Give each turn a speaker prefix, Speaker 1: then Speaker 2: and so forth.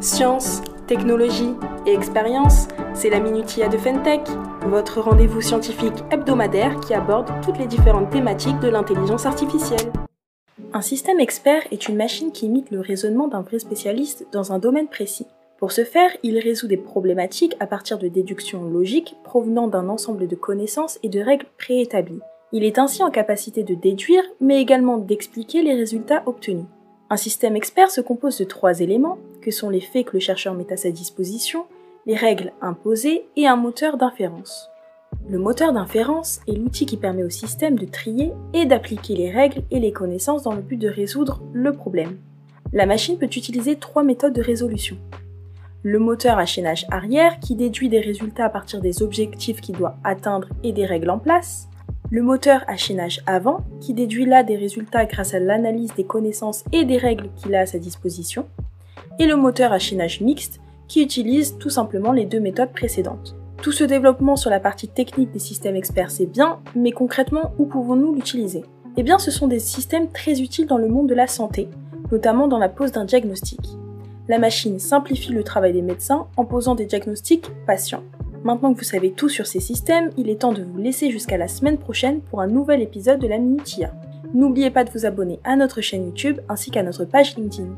Speaker 1: Science, technologie et expérience, c'est la Minutia de Fentech, votre rendez-vous scientifique hebdomadaire qui aborde toutes les différentes thématiques de l'intelligence artificielle. Un système expert est une machine qui imite le raisonnement d'un vrai spécialiste dans un domaine précis. Pour ce faire, il résout des problématiques à partir de déductions logiques provenant d'un ensemble de connaissances et de règles préétablies. Il est ainsi en capacité de déduire, mais également d'expliquer les résultats obtenus. Un système expert se compose de trois éléments, que sont les faits que le chercheur met à sa disposition, les règles imposées et un moteur d'inférence. Le moteur d'inférence est l'outil qui permet au système de trier et d'appliquer les règles et les connaissances dans le but de résoudre le problème. La machine peut utiliser trois méthodes de résolution. Le moteur à chaînage arrière qui déduit des résultats à partir des objectifs qu'il doit atteindre et des règles en place le moteur à chaînage avant, qui déduit là des résultats grâce à l'analyse des connaissances et des règles qu'il a à sa disposition, et le moteur à chaînage mixte, qui utilise tout simplement les deux méthodes précédentes. Tout ce développement sur la partie technique des systèmes experts, c'est bien, mais concrètement, où pouvons-nous l'utiliser? Eh bien, ce sont des systèmes très utiles dans le monde de la santé, notamment dans la pose d'un diagnostic. La machine simplifie le travail des médecins en posant des diagnostics patients. Maintenant que vous savez tout sur ces systèmes, il est temps de vous laisser jusqu'à la semaine prochaine pour un nouvel épisode de la Minutia. N'oubliez pas de vous abonner à notre chaîne YouTube ainsi qu'à notre page LinkedIn.